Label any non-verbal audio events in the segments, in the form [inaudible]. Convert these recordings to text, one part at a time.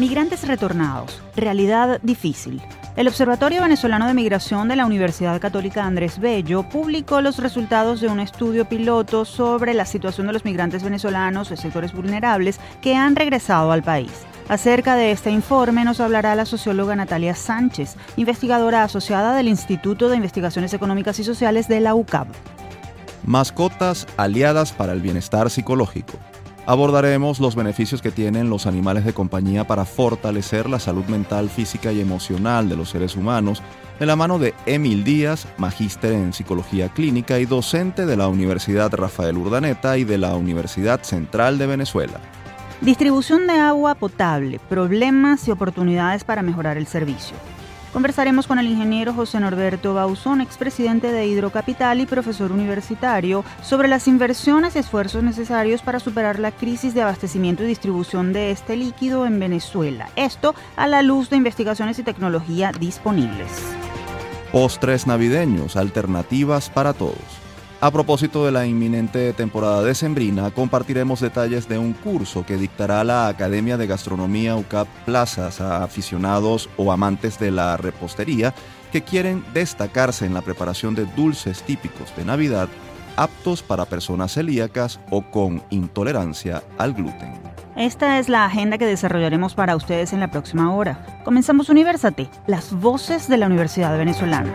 Migrantes retornados, realidad difícil. El Observatorio Venezolano de Migración de la Universidad Católica Andrés Bello publicó los resultados de un estudio piloto sobre la situación de los migrantes venezolanos de sectores vulnerables que han regresado al país. Acerca de este informe nos hablará la socióloga Natalia Sánchez, investigadora asociada del Instituto de Investigaciones Económicas y Sociales de la UCAB. Mascotas aliadas para el bienestar psicológico abordaremos los beneficios que tienen los animales de compañía para fortalecer la salud mental, física y emocional de los seres humanos, de la mano de Emil Díaz, magíster en psicología clínica y docente de la Universidad Rafael Urdaneta y de la Universidad Central de Venezuela. Distribución de agua potable, problemas y oportunidades para mejorar el servicio. Conversaremos con el ingeniero José Norberto Bauzón, expresidente de Hidrocapital y profesor universitario, sobre las inversiones y esfuerzos necesarios para superar la crisis de abastecimiento y distribución de este líquido en Venezuela. Esto a la luz de investigaciones y tecnología disponibles. Postres navideños, alternativas para todos. A propósito de la inminente temporada decembrina, compartiremos detalles de un curso que dictará la Academia de Gastronomía UCAP Plazas a aficionados o amantes de la repostería que quieren destacarse en la preparación de dulces típicos de Navidad aptos para personas celíacas o con intolerancia al gluten. Esta es la agenda que desarrollaremos para ustedes en la próxima hora. Comenzamos Universate, las voces de la Universidad Venezolana.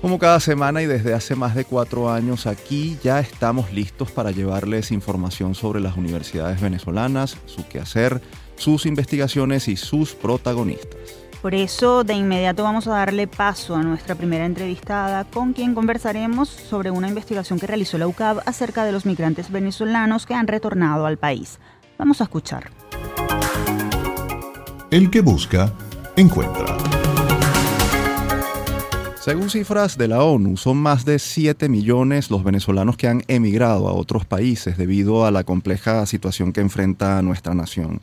Como cada semana y desde hace más de cuatro años aquí ya estamos listos para llevarles información sobre las universidades venezolanas, su quehacer, sus investigaciones y sus protagonistas. Por eso, de inmediato vamos a darle paso a nuestra primera entrevistada, con quien conversaremos sobre una investigación que realizó la UCAB acerca de los migrantes venezolanos que han retornado al país. Vamos a escuchar. El que busca, encuentra. Según cifras de la ONU, son más de 7 millones los venezolanos que han emigrado a otros países debido a la compleja situación que enfrenta nuestra nación.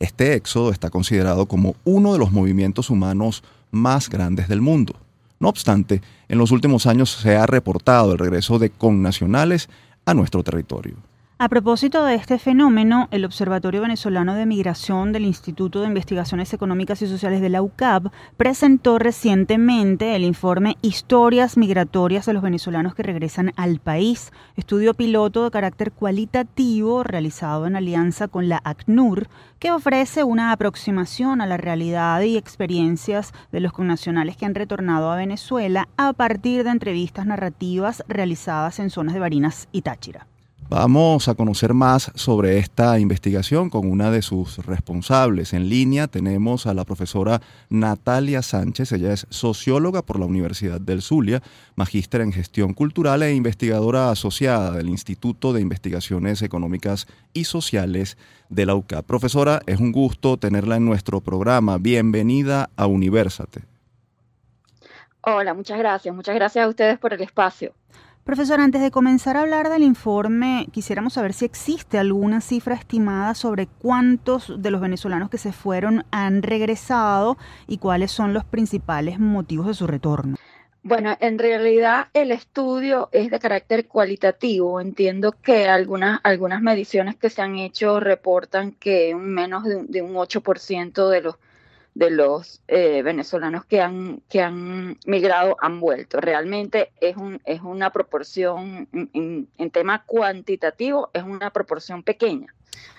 Este éxodo está considerado como uno de los movimientos humanos más grandes del mundo. No obstante, en los últimos años se ha reportado el regreso de connacionales a nuestro territorio. A propósito de este fenómeno, el Observatorio Venezolano de Migración del Instituto de Investigaciones Económicas y Sociales de la UCAB presentó recientemente el informe Historias Migratorias de los venezolanos que regresan al país, estudio piloto de carácter cualitativo realizado en alianza con la ACNUR, que ofrece una aproximación a la realidad y experiencias de los connacionales que han retornado a Venezuela a partir de entrevistas narrativas realizadas en zonas de Barinas y Táchira. Vamos a conocer más sobre esta investigación con una de sus responsables. En línea tenemos a la profesora Natalia Sánchez. Ella es socióloga por la Universidad del Zulia, magíster en gestión cultural e investigadora asociada del Instituto de Investigaciones Económicas y Sociales de la UCA. Profesora, es un gusto tenerla en nuestro programa. Bienvenida a Universate. Hola, muchas gracias. Muchas gracias a ustedes por el espacio. Profesor, antes de comenzar a hablar del informe, quisiéramos saber si existe alguna cifra estimada sobre cuántos de los venezolanos que se fueron han regresado y cuáles son los principales motivos de su retorno. Bueno, en realidad el estudio es de carácter cualitativo. Entiendo que algunas, algunas mediciones que se han hecho reportan que menos de un, de un 8% de los de los eh, venezolanos que han, que han migrado han vuelto. Realmente es, un, es una proporción, en, tema cuantitativo, es una proporción pequeña.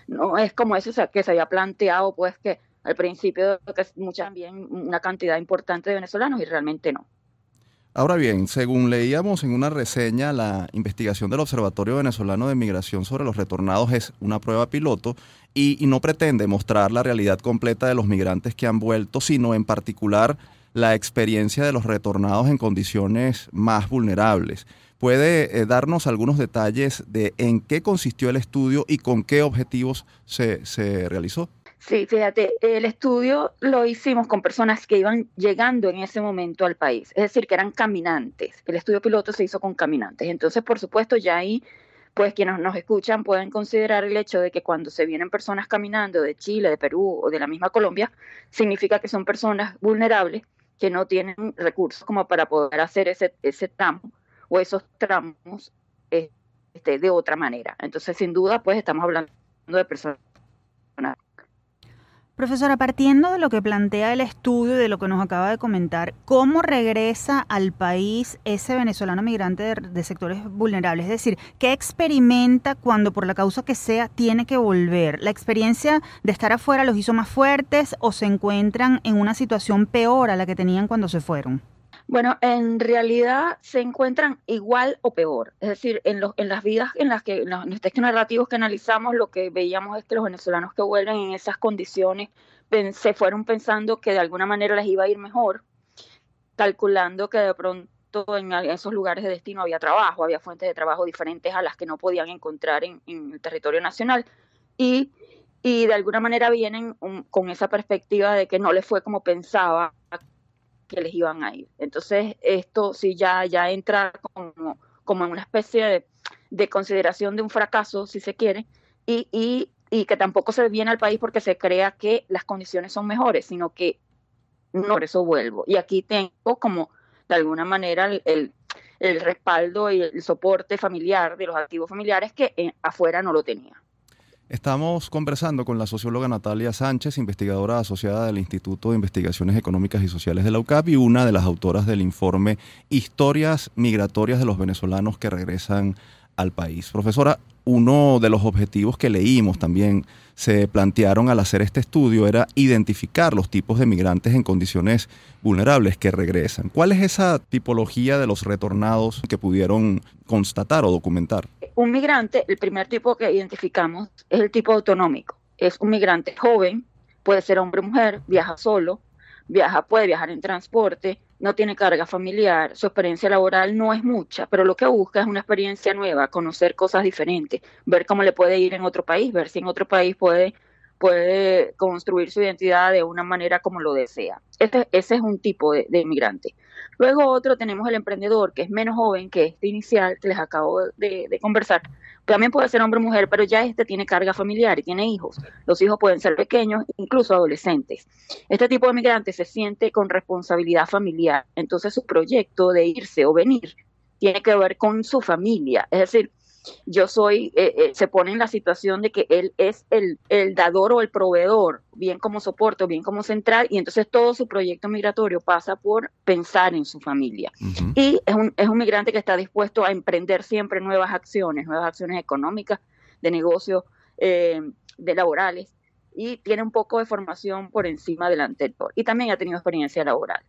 No es como eso que se había planteado, pues que al principio que mucha, una cantidad importante de venezolanos y realmente no. Ahora bien, según leíamos en una reseña, la investigación del Observatorio Venezolano de Migración sobre los retornados es una prueba piloto y, no pretende mostrar la realidad completa de los migrantes que han vuelto, sino en particular la experiencia de los retornados en condiciones más vulnerables. ¿Puede eh, darnos algunos detalles de en qué consistió el estudio y con qué objetivos se, se realizó? Sí, fíjate, el estudio lo hicimos con personas que iban llegando en ese momento al país, es decir, que eran caminantes. El estudio piloto se hizo con caminantes. Entonces, por supuesto, ya ahí, pues quienes nos escuchan pueden considerar el hecho de que cuando se vienen personas caminando de Chile, de Perú o de la misma Colombia, significa que son personas vulnerables que no tienen recursos como para poder hacer ese, ese tramo o esos tramos este, de otra manera. Entonces, sin duda, pues estamos hablando de personas Profesora, partiendo de lo que plantea el estudio y de lo que nos acaba de comentar, ¿cómo regresa al país ese venezolano migrante de, sectores vulnerables? Es decir, ¿qué experimenta cuando por la causa que sea tiene que volver? ¿La experiencia de estar afuera los hizo más fuertes o se encuentran en una situación peor a la que tenían cuando se fueron? Bueno, en realidad se encuentran igual o peor. Es decir, en, los, en las vidas en las que, en los, textos narrativos que analizamos, lo que veíamos es que los venezolanos que vuelven en esas condiciones se fueron pensando que de alguna manera les iba a ir mejor, calculando que de pronto en esos lugares de destino había trabajo, había fuentes de trabajo diferentes a las que no podían encontrar en, el territorio nacional. Y, y de alguna manera vienen con esa perspectiva de que no les fue como pensaba que les iban a ir. Entonces, esto sí ya, ya entra como, como en una especie de, consideración de un fracaso, si se quiere, y, y, y, que tampoco se viene al país porque se crea que las condiciones son mejores, sino que no, por eso vuelvo. Y aquí tengo como, de alguna manera, el, el, respaldo y el soporte familiar de los activos familiares que eh, afuera no lo tenía. Estamos conversando con la socióloga Natalia Sánchez, investigadora asociada del Instituto de Investigaciones Económicas y Sociales de la UCAP y una de las autoras del informe Historias Migratorias de los Venezolanos que regresan al país. Profesora, uno de los objetivos que leímos también se plantearon al hacer este estudio era identificar los tipos de migrantes en condiciones vulnerables que regresan. ¿Cuál es esa tipología de los retornados que pudieron constatar o documentar? Un migrante, el primer tipo que identificamos es el tipo autonómico. Es un migrante joven, puede ser hombre o mujer, viaja solo, viaja, puede viajar en transporte, no tiene carga familiar, su experiencia laboral no es mucha, pero lo que busca es una experiencia nueva, conocer cosas diferentes, ver cómo le puede ir en otro país, ver si en otro país puede puede construir su identidad de una manera como lo desea. Ese, ese es un tipo de, inmigrante. Luego otro tenemos el emprendedor, que es menos joven que este inicial que les acabo de, conversar. También puede ser hombre o mujer, pero ya este tiene carga familiar y tiene hijos. Los hijos pueden ser pequeños, incluso adolescentes. Este tipo de migrante se siente con responsabilidad familiar. Entonces su proyecto de irse o venir tiene que ver con su familia. Es decir, yo soy, eh, eh, se pone en la situación de que él es el, el, dador o el proveedor, bien como soporte o bien como central, y entonces todo su proyecto migratorio pasa por pensar en su familia. Y es un, es un migrante que está dispuesto a emprender siempre nuevas acciones, nuevas acciones económicas, de negocios, eh, de laborales, y tiene un poco de formación por encima del anterior, y también ha tenido experiencia laboral.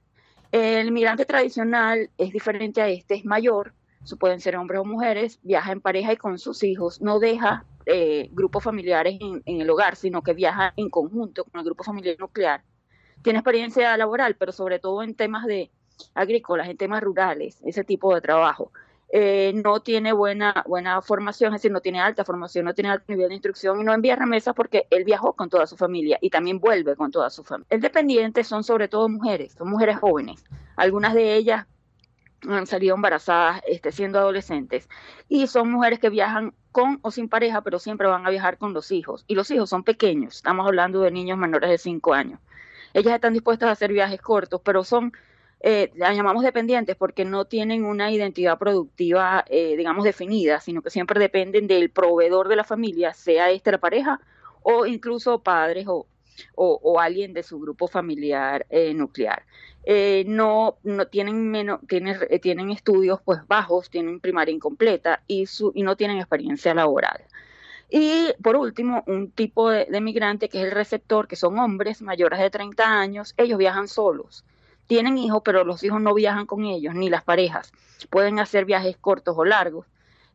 El migrante tradicional es diferente a este, es mayor, pueden ser hombres o mujeres, viaja en pareja y con sus hijos, no deja eh, grupos familiares en, el hogar, sino que viaja en conjunto con el grupo familiar nuclear. Tiene experiencia laboral, pero sobre todo en temas de agrícolas, en temas rurales, ese tipo de trabajo. Eh, no tiene buena, buena formación, es decir, no tiene alta formación, no tiene alto nivel de instrucción y no envía remesas porque él viajó con toda su familia y también vuelve con toda su familia. El dependiente son sobre todo mujeres, son mujeres jóvenes. Algunas de ellas han salido embarazadas este, siendo adolescentes y son mujeres que viajan con o sin pareja, pero siempre van a viajar con los hijos. Y los hijos son pequeños, estamos hablando de niños menores de 5 años. Ellas están dispuestas a hacer viajes cortos, pero son, eh, las llamamos dependientes porque no tienen una identidad productiva, eh, digamos, definida, sino que siempre dependen del proveedor de la familia, sea este la pareja o incluso padres o, o, alguien de su grupo familiar eh, nuclear. Eh, no, no tienen menos, tienen, eh, tienen estudios pues bajos, tienen primaria incompleta y, su, y no tienen experiencia laboral. Y por último, un tipo de, de, migrante que es el receptor, que son hombres mayores de 30 años, ellos viajan solos. Tienen hijos, pero los hijos no viajan con ellos, ni las parejas. Pueden hacer viajes cortos o largos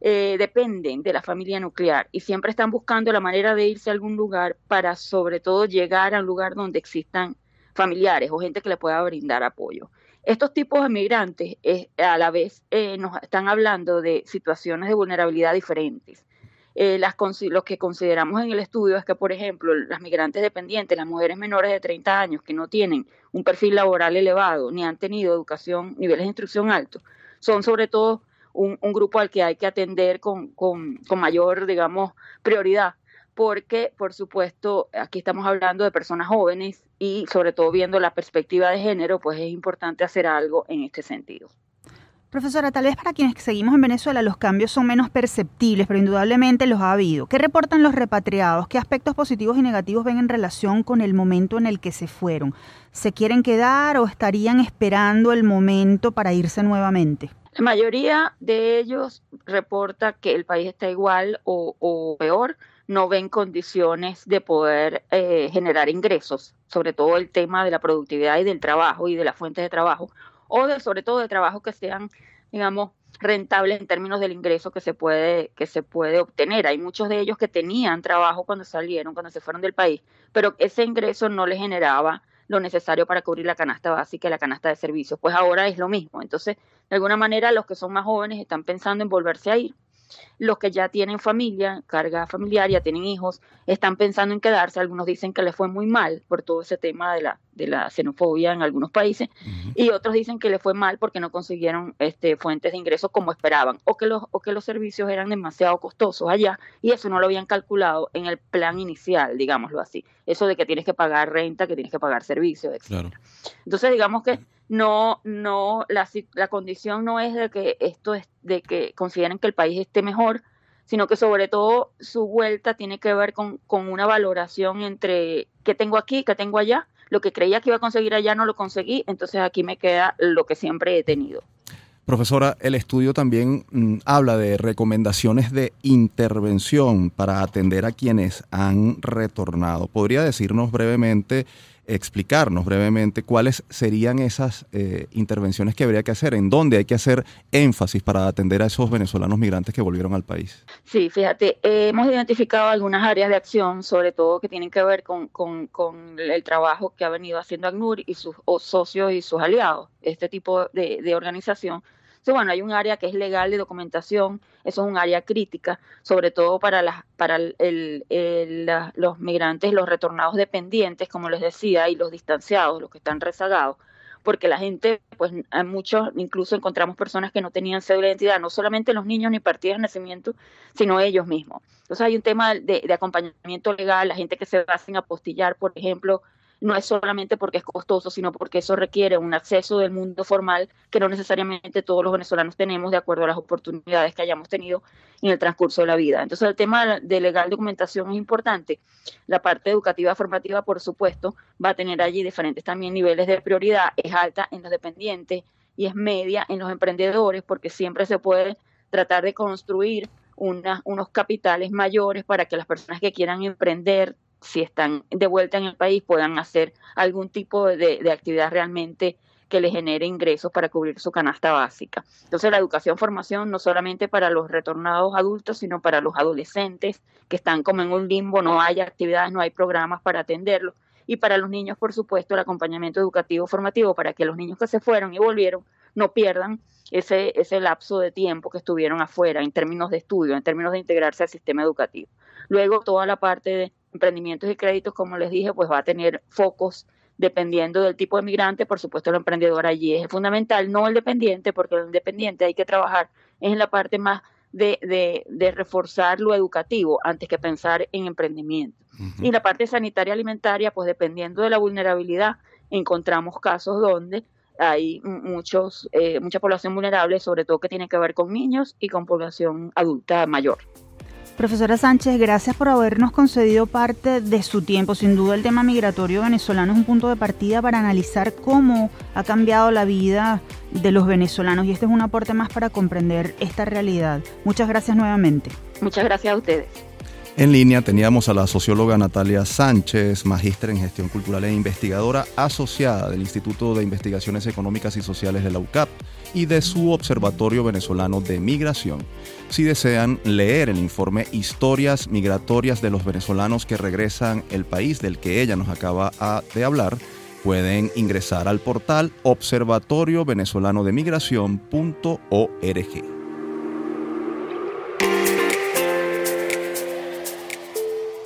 eh, dependen de la familia nuclear y siempre están buscando la manera de irse a algún lugar para sobre todo llegar a un lugar donde existan familiares o gente que le pueda brindar apoyo. Estos tipos de migrantes eh, a la vez eh, nos están hablando de situaciones de vulnerabilidad diferentes. Las, lo que consideramos en el estudio es que, por ejemplo, las migrantes dependientes, las mujeres menores de 30 años que no tienen un perfil laboral elevado ni han tenido educación, niveles de instrucción altos, son sobre todo un, grupo al que hay que atender con, con, con mayor, digamos, prioridad porque, por supuesto, aquí estamos hablando de personas jóvenes y sobre todo viendo la perspectiva de género, pues es importante hacer algo en este sentido. Profesora, tal vez para quienes seguimos en Venezuela los cambios son menos perceptibles, pero indudablemente los ha habido. ¿Qué reportan los repatriados? ¿Qué aspectos positivos y negativos ven en relación con el momento en el que se fueron? ¿Se quieren quedar o estarían esperando el momento para irse nuevamente? La mayoría de ellos reporta que el país está igual o, peor, no ven condiciones de poder eh, generar ingresos, sobre todo el tema de la productividad y del trabajo y de las fuentes de trabajo o de, sobre todo de trabajos que sean, digamos, rentables en términos del ingreso que se puede que se puede obtener. Hay muchos de ellos que tenían trabajo cuando salieron, cuando se fueron del país, pero ese ingreso no les generaba lo necesario para cubrir la canasta básica y la canasta de servicios. Pues ahora es lo mismo. Entonces, de alguna manera, los que son más jóvenes están pensando en volverse a ir los que ya tienen familia, carga familiar, ya tienen hijos, están pensando en quedarse. Algunos dicen que les fue muy mal por todo ese tema de la, de la xenofobia en algunos países y otros dicen que les fue mal porque no consiguieron este, fuentes de ingresos como esperaban o que, los, o que los servicios eran demasiado costosos allá y eso no lo habían calculado en el plan inicial, digámoslo así. Eso de que tienes que pagar renta, que tienes que pagar servicios, etc. Entonces, digamos que no, no, la, la condición no es de que esto es de que consideren que el país esté mejor, sino que sobre todo su vuelta tiene que ver con, con una valoración entre qué tengo aquí, qué tengo allá, lo que creía que iba a conseguir allá no lo conseguí, entonces aquí me queda lo que siempre he tenido. Profesora, el estudio también mm, habla de recomendaciones de intervención para atender a quienes han retornado. ¿Podría decirnos brevemente explicarnos brevemente cuáles serían esas eh, intervenciones que habría que hacer, en dónde hay que hacer énfasis para atender a esos venezolanos migrantes que volvieron al país. Sí, fíjate, hemos identificado algunas áreas de acción, sobre todo que tienen que ver con, el trabajo que ha venido haciendo ACNUR y sus socios y sus aliados, este tipo de organización entonces, bueno, hay un área que es legal de documentación, eso es un área crítica, sobre todo para, las, para los migrantes, los retornados dependientes, como les decía, y los distanciados, los que están rezagados porque la gente, pues hay muchos, incluso encontramos personas que no tenían cédula de identidad, no solamente los niños ni partidas de nacimiento, sino ellos mismos. Entonces hay un tema de, de acompañamiento legal, la gente que se va a apostillar, por ejemplo, no es solamente porque es costoso, sino porque eso requiere un acceso del mundo formal que no necesariamente todos los venezolanos tenemos de acuerdo a las oportunidades que hayamos tenido en el transcurso de la vida. Entonces el tema de legal documentación es importante. La parte educativa formativa, por supuesto, va a tener allí diferentes también niveles de prioridad. Es alta en los dependientes y es media en los emprendedores porque siempre se puede tratar de construir unos capitales mayores para que las personas que quieran emprender si están de vuelta en el país, puedan hacer algún tipo de, actividad realmente que les genere ingresos para cubrir su canasta básica. Entonces, la educación, formación, no solamente para los retornados adultos, sino para los adolescentes que están como en un limbo, no hay actividades, no hay programas para atenderlos. Y para los niños, por supuesto, el acompañamiento educativo formativo para que los niños que se fueron y volvieron no pierdan ese, ese lapso de tiempo que estuvieron afuera en términos de estudio, en términos de integrarse al sistema educativo. Luego, toda la parte de emprendimientos y créditos, como les dije, pues va a tener focos dependiendo del tipo de migrante, por supuesto el emprendedor allí es fundamental, no el dependiente, porque el dependiente hay que trabajar en la parte más de, de, reforzar lo educativo antes que pensar en emprendimiento. Y la parte sanitaria alimentaria, pues dependiendo de la vulnerabilidad, encontramos casos donde hay muchos, eh, mucha población vulnerable, sobre todo que tiene que ver con niños y con población adulta mayor. Profesora Sánchez, gracias por habernos concedido parte de su tiempo. Sin duda el tema migratorio venezolano es un punto de partida para analizar cómo ha cambiado la vida de los venezolanos y este es un aporte más para comprender esta realidad. Muchas gracias nuevamente. Muchas gracias a ustedes. En línea teníamos a la socióloga Natalia Sánchez, magíster en gestión cultural e investigadora asociada del Instituto de Investigaciones Económicas y Sociales de la UCAP y de su Observatorio Venezolano de Migración. Si desean leer el informe Historias Migratorias de los venezolanos que regresan el país del que ella nos acaba de hablar, pueden ingresar al portal observatorio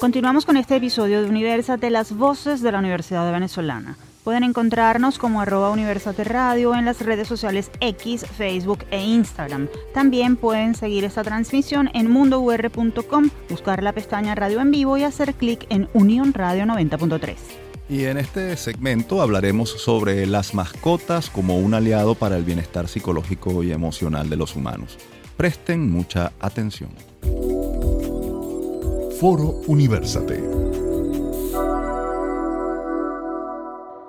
Continuamos con este episodio de Universate, las voces de la Universidad Venezolana. Pueden encontrarnos como arroba Universate Radio en las redes sociales X, Facebook e Instagram. También pueden seguir esta transmisión en mundour.com, buscar la pestaña Radio en vivo y hacer clic en Unión Radio 90.3. Y en este segmento hablaremos sobre las mascotas como un aliado para el bienestar psicológico y emocional de los humanos. Presten mucha atención. Foro Universate.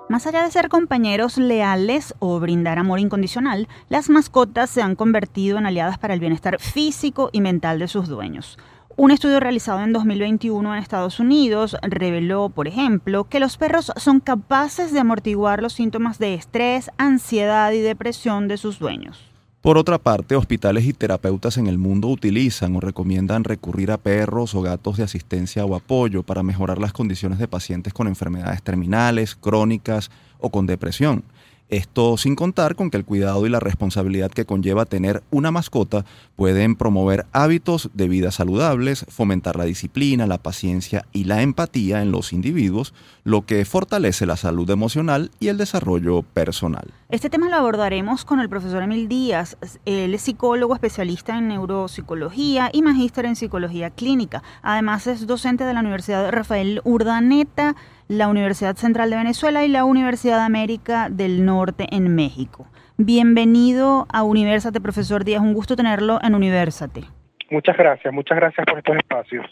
Más allá de ser compañeros leales o brindar amor incondicional, las mascotas se han convertido en aliadas para el bienestar físico y mental de sus dueños. Un estudio realizado en 2021 en Estados Unidos reveló, por ejemplo, que los perros son capaces de amortiguar los síntomas de estrés, ansiedad y depresión de sus dueños. Por otra parte, hospitales y terapeutas en el mundo utilizan o recomiendan recurrir a perros o gatos de asistencia o apoyo para mejorar las condiciones de pacientes con enfermedades terminales, crónicas o con depresión. Esto sin contar con que el cuidado y la responsabilidad que conlleva tener una mascota pueden promover hábitos de vida saludables, fomentar la disciplina, la paciencia y la empatía en los individuos, lo que fortalece la salud emocional y el desarrollo personal. Este tema lo abordaremos con el profesor Emil Díaz. Él es psicólogo especialista en neuropsicología y magíster en psicología clínica. Además es docente de la Universidad Rafael Urdaneta la Universidad Central de Venezuela y la Universidad de América del Norte en México. Bienvenido a Universate, profesor Díaz. Un gusto tenerlo en Universate. Muchas gracias, muchas gracias por estos espacios.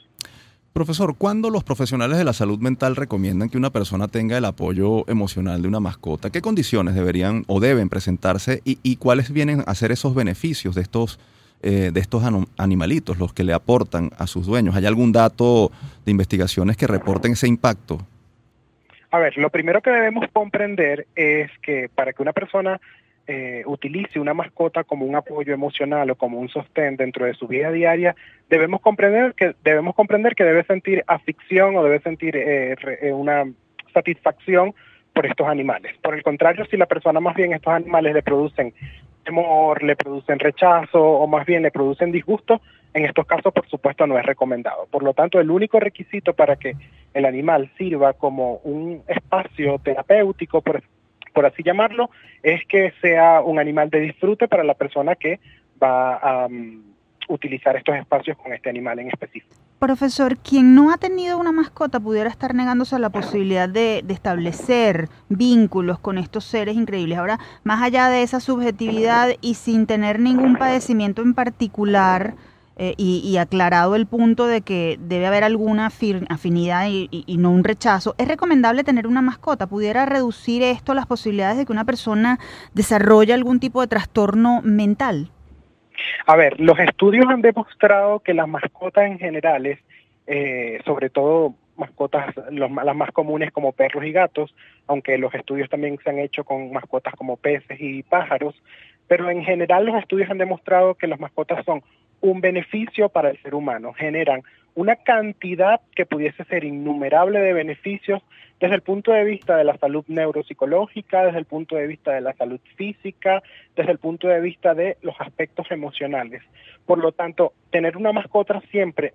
Profesor, ¿cuándo los profesionales de la salud mental recomiendan que una persona tenga el apoyo emocional de una mascota? ¿Qué condiciones deberían o deben presentarse y, cuáles vienen a ser esos beneficios de estos, eh, de estos animalitos, los que le aportan a sus dueños? ¿Hay algún dato de investigaciones que reporten ese impacto? A ver, lo primero que debemos comprender es que para que una persona eh, utilice una mascota como un apoyo emocional o como un sostén dentro de su vida diaria, debemos comprender que debemos comprender que debe sentir afición o debe sentir eh, eh, una satisfacción por estos animales. Por el contrario, si la persona más bien estos animales le producen temor, le producen rechazo o más bien le producen disgusto, en estos casos, por supuesto, no es recomendado. Por lo tanto, el único requisito para que el animal sirva como un espacio terapéutico, por, por así llamarlo, es que sea un animal de disfrute para la persona que va a um, utilizar estos espacios con este animal en específico. Profesor, quien no ha tenido una mascota pudiera estar negándose a la posibilidad de, establecer vínculos con estos seres increíbles. Ahora, más allá de esa subjetividad y sin tener ningún padecimiento en particular, eh, y, aclarado el punto de que debe haber alguna afinidad y, no un rechazo, ¿es recomendable tener una mascota? ¿Pudiera reducir esto las posibilidades de que una persona desarrolle algún tipo de trastorno mental? A ver, los estudios han demostrado que las mascotas en general, eh, sobre todo mascotas, las más comunes como perros y gatos, aunque los estudios también se han hecho con mascotas como peces y pájaros, pero en general los estudios han demostrado que las mascotas son un beneficio para el ser humano, generan una cantidad que pudiese ser innumerable de beneficios desde el punto de vista de la salud neuropsicológica, desde el punto de vista de la salud física, desde el punto de vista de los aspectos emocionales. Por lo tanto, tener una mascota siempre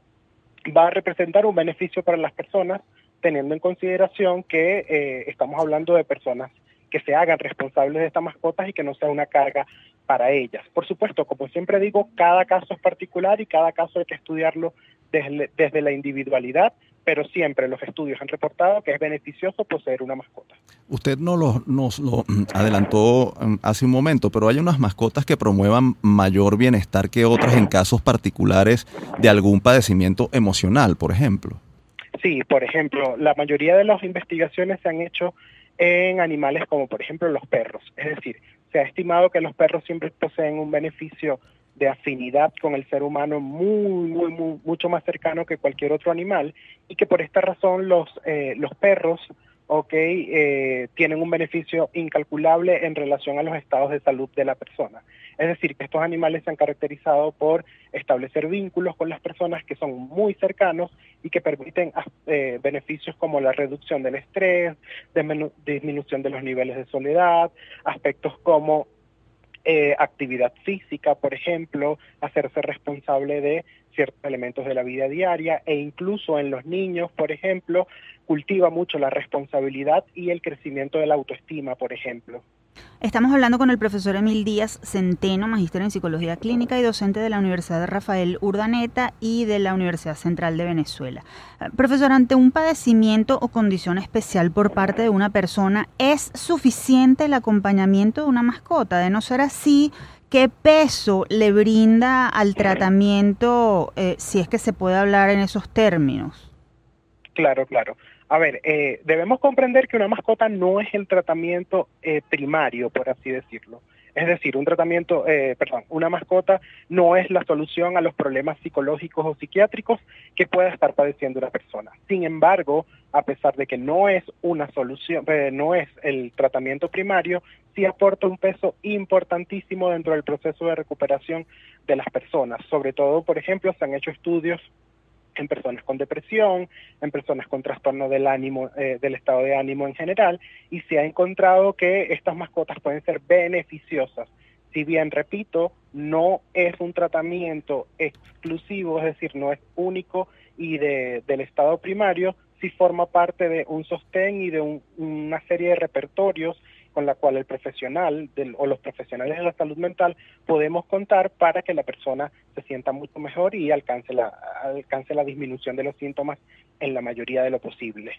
va a representar un beneficio para las personas, teniendo en consideración que eh, estamos hablando de personas que se hagan responsables de estas mascotas y que no sea una carga para ellas. Por supuesto, como siempre digo, cada caso es particular y cada caso hay que estudiarlo desde, la individualidad, pero siempre los estudios han reportado que es beneficioso poseer una mascota. Usted no lo, nos lo adelantó mm, hace un momento, pero hay unas mascotas que promuevan mayor bienestar que otras en casos particulares de algún padecimiento emocional, por ejemplo. Sí, por ejemplo, la mayoría de las investigaciones se han hecho en animales como por ejemplo los perros. Es decir, se ha estimado que los perros siempre poseen un beneficio de afinidad con el ser humano muy, muy, mucho más cercano que cualquier otro animal y que por esta razón los, eh, los perros ok, eh, tienen un beneficio incalculable en relación a los estados de salud de la persona. Es decir, que estos animales se han caracterizado por establecer vínculos con las personas que son muy cercanos y que permiten eh, beneficios como la reducción del estrés, disminución de los niveles de soledad, aspectos como eh, actividad física, por ejemplo, hacerse responsable de ciertos elementos de la vida diaria e incluso en los niños, por ejemplo, cultiva mucho la responsabilidad y el crecimiento de la autoestima, por ejemplo. Estamos hablando con el profesor Emil Díaz Centeno, magíster en psicología clínica y docente de la Universidad de Rafael Urdaneta y de la Universidad Central de Venezuela. Eh, profesor, ante un padecimiento o condición especial por parte de una persona, ¿es suficiente el acompañamiento de una mascota? De no ser así, ¿qué peso le brinda al tratamiento, eh, si es que se puede hablar en esos términos? Claro, claro. A ver, eh, debemos comprender que una mascota no es el tratamiento eh, primario, por así decirlo. Es decir, un tratamiento, eh, perdón, una mascota no es la solución a los problemas psicológicos o psiquiátricos que pueda estar padeciendo una persona. Sin embargo, a pesar de que no es una solución, no es el tratamiento primario, sí aporta un peso importantísimo dentro del proceso de recuperación de las personas. Sobre todo, por ejemplo, se han hecho estudios en personas con depresión, en personas con trastorno del ánimo, eh, del estado de ánimo en general, y se ha encontrado que estas mascotas pueden ser beneficiosas. Si bien, repito, no es un tratamiento exclusivo, es decir, no es único y de, del estado primario, sí forma parte de un sostén y de una serie de repertorios con la cual el profesional o los profesionales de la salud mental podemos contar para que la persona se sienta mucho mejor y alcance la, alcance la disminución de los síntomas en la mayoría de lo posible.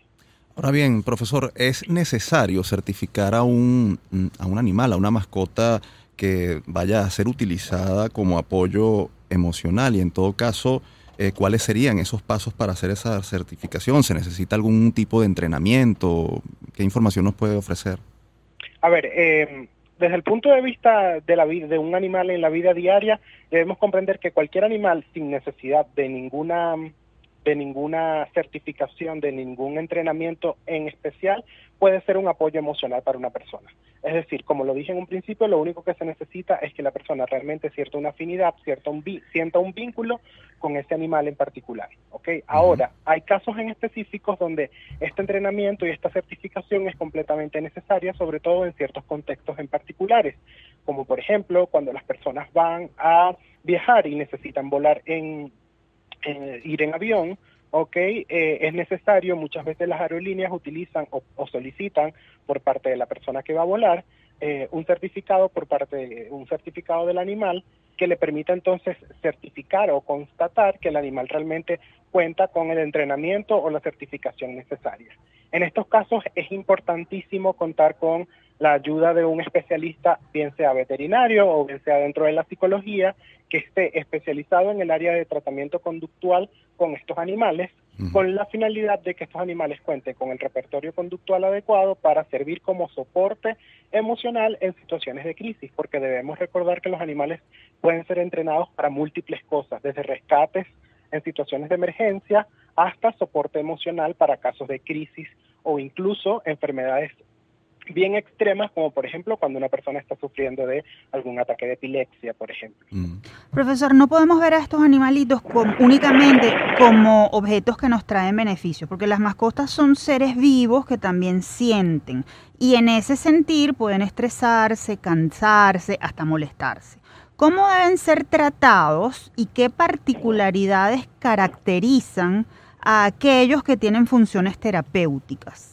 Ahora bien, profesor, ¿es necesario certificar a un, a un animal, a una mascota que vaya a ser utilizada como apoyo emocional y en todo caso, eh, ¿cuáles serían esos pasos para hacer esa certificación? ¿Se necesita algún tipo de entrenamiento? ¿Qué información nos puede ofrecer? A ver, eh, desde el punto de vista de, la de un animal en la vida diaria, debemos comprender que cualquier animal sin necesidad de ninguna de ninguna certificación, de ningún entrenamiento en especial, puede ser un apoyo emocional para una persona. Es decir, como lo dije en un principio, lo único que se necesita es que la persona realmente sienta una afinidad, sienta un, sienta un vínculo con ese animal en particular. ¿okay? Ahora, hay casos en específicos donde este entrenamiento y esta certificación es completamente necesaria, sobre todo en ciertos contextos en particulares, como por ejemplo cuando las personas van a viajar y necesitan volar en, ir en avión, ok, eh, es necesario, muchas veces las aerolíneas utilizan o, solicitan por parte de la persona que va a volar eh, un certificado por parte, un certificado del animal que le permita entonces certificar o constatar que el animal realmente cuenta con el entrenamiento o la certificación necesaria. En estos casos es importantísimo contar con la ayuda de un especialista, bien sea veterinario o bien sea dentro de la psicología, que esté especializado en el área de tratamiento conductual con estos animales, con la finalidad de que estos animales cuenten con el repertorio conductual adecuado para servir como soporte emocional en situaciones de crisis, porque debemos recordar que los animales pueden ser entrenados para múltiples cosas, desde rescates en situaciones de emergencia hasta soporte emocional para casos de crisis o incluso enfermedades bien extremas, como por ejemplo cuando una persona está sufriendo de algún ataque de epilepsia, por ejemplo. Mm. Profesor, no podemos ver a estos animalitos únicamente como objetos que nos traen beneficios, porque las mascotas son seres vivos que también sienten y en ese sentir pueden estresarse, cansarse, hasta molestarse. ¿Cómo deben ser tratados y qué particularidades caracterizan a aquellos que tienen funciones terapéuticas?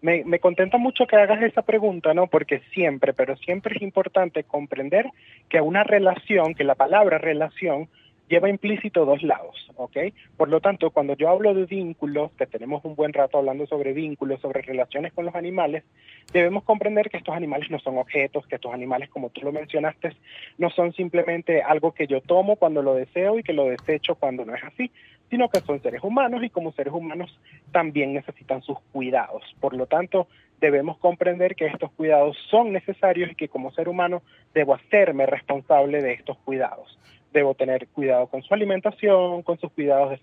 Me, me, contenta mucho que hagas esa pregunta, ¿no? Porque siempre, pero siempre es importante comprender que una relación, que la palabra relación lleva implícito dos lados, ¿ok? Por lo tanto, cuando yo hablo de vínculos, que tenemos un buen rato hablando sobre vínculos, sobre relaciones con los animales, debemos comprender que estos animales no son objetos, que estos animales, como tú lo mencionaste, no son simplemente algo que yo tomo cuando lo deseo y que lo desecho cuando no es así, sino que son seres humanos y como seres humanos también necesitan sus cuidados. Por lo tanto, debemos comprender que estos cuidados son necesarios y que como ser humano debo hacerme responsable de estos cuidados debo tener cuidado con su alimentación, con sus cuidados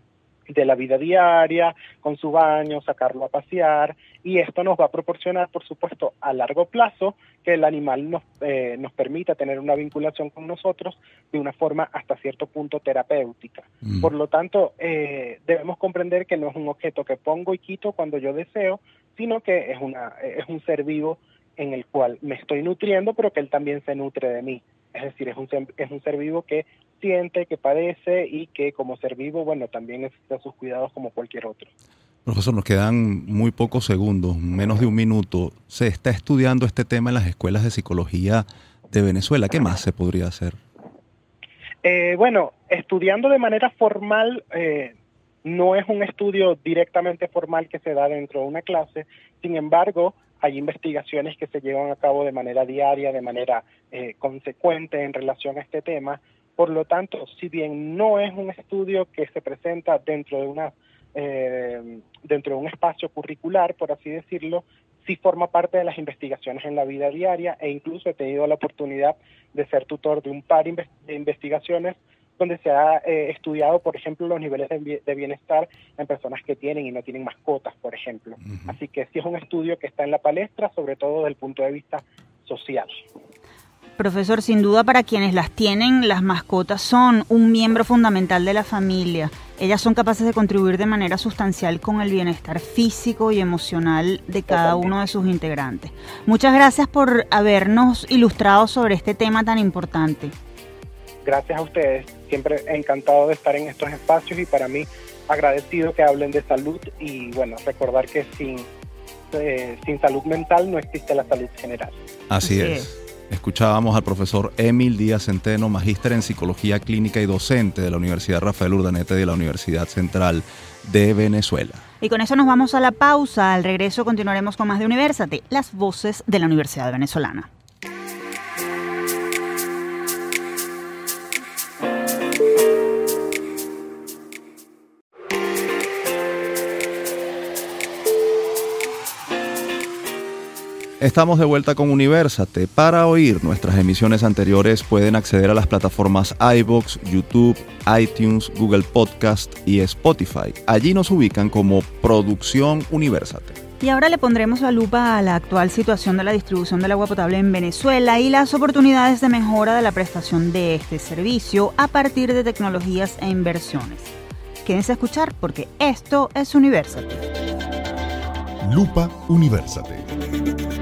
de la vida diaria, con su baño, sacarlo a pasear, y esto nos va a proporcionar, por supuesto, a largo plazo que el animal nos, eh, nos permita tener una vinculación con nosotros de una forma hasta cierto punto terapéutica. Mm. Por lo tanto, eh, debemos comprender que no es un objeto que pongo y quito cuando yo deseo, sino que es, una, es un ser vivo en el cual me estoy nutriendo, pero que él también se nutre de mí. Es decir, es un, es un ser vivo que siente, que padece y que como ser vivo, bueno, también necesita sus cuidados como cualquier otro. Profesor, nos quedan muy pocos segundos, menos de un minuto. Se está estudiando este tema en las escuelas de psicología de Venezuela. ¿Qué más se podría hacer? Eh, bueno, estudiando de manera formal, eh, no es un estudio directamente formal que se da dentro de una clase, sin embargo, hay investigaciones que se llevan a cabo de manera diaria, de manera eh, consecuente en relación a este tema. Por lo tanto, si bien no es un estudio que se presenta dentro de una eh, dentro de un espacio curricular, por así decirlo, sí forma parte de las investigaciones en la vida diaria e incluso he tenido la oportunidad de ser tutor de un par de investigaciones donde se ha eh, estudiado, por ejemplo, los niveles de, bienestar en personas que tienen y no tienen mascotas, por ejemplo. Así que sí es un estudio que está en la palestra, sobre todo desde el punto de vista social. Profesor, sin duda para quienes las tienen, las mascotas son un miembro fundamental de la familia. Ellas son capaces de contribuir de manera sustancial con el bienestar físico y emocional de cada uno de sus integrantes. Muchas gracias por habernos ilustrado sobre este tema tan importante. Gracias a ustedes siempre encantado de estar en estos espacios y para mí agradecido que hablen de salud y bueno, recordar que sin, eh, sin salud mental no existe la salud general. Así, es. Escuchábamos al profesor Emil Díaz Centeno, magíster en psicología clínica y docente de la Universidad Rafael Urdanete de la Universidad Central de Venezuela. Y con eso nos vamos a la pausa. Al regreso continuaremos con más de Universate, las voces de la Universidad Venezolana. Estamos de vuelta con Universate. Para oír nuestras emisiones anteriores pueden acceder a las plataformas iBox, YouTube, iTunes, Google Podcast y Spotify. Allí nos ubican como Producción Universate. Y ahora le pondremos la lupa a la actual situación de la distribución del agua potable en Venezuela y las oportunidades de mejora de la prestación de este servicio a partir de tecnologías e inversiones. Quédense a escuchar porque esto es Universate. Lupa Universate.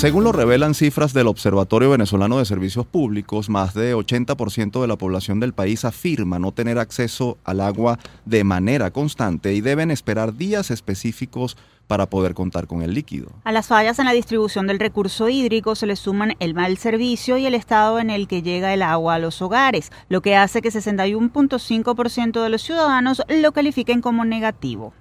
Según lo revelan cifras del Observatorio Venezolano de Servicios Públicos, más de 80% de la población del país afirma no tener acceso al agua de manera constante y deben esperar días específicos para poder contar con el líquido. A las fallas en la distribución del recurso hídrico se le suman el mal servicio y el estado en el que llega el agua a los hogares, lo que hace que 61.5% de los ciudadanos lo califiquen como negativo.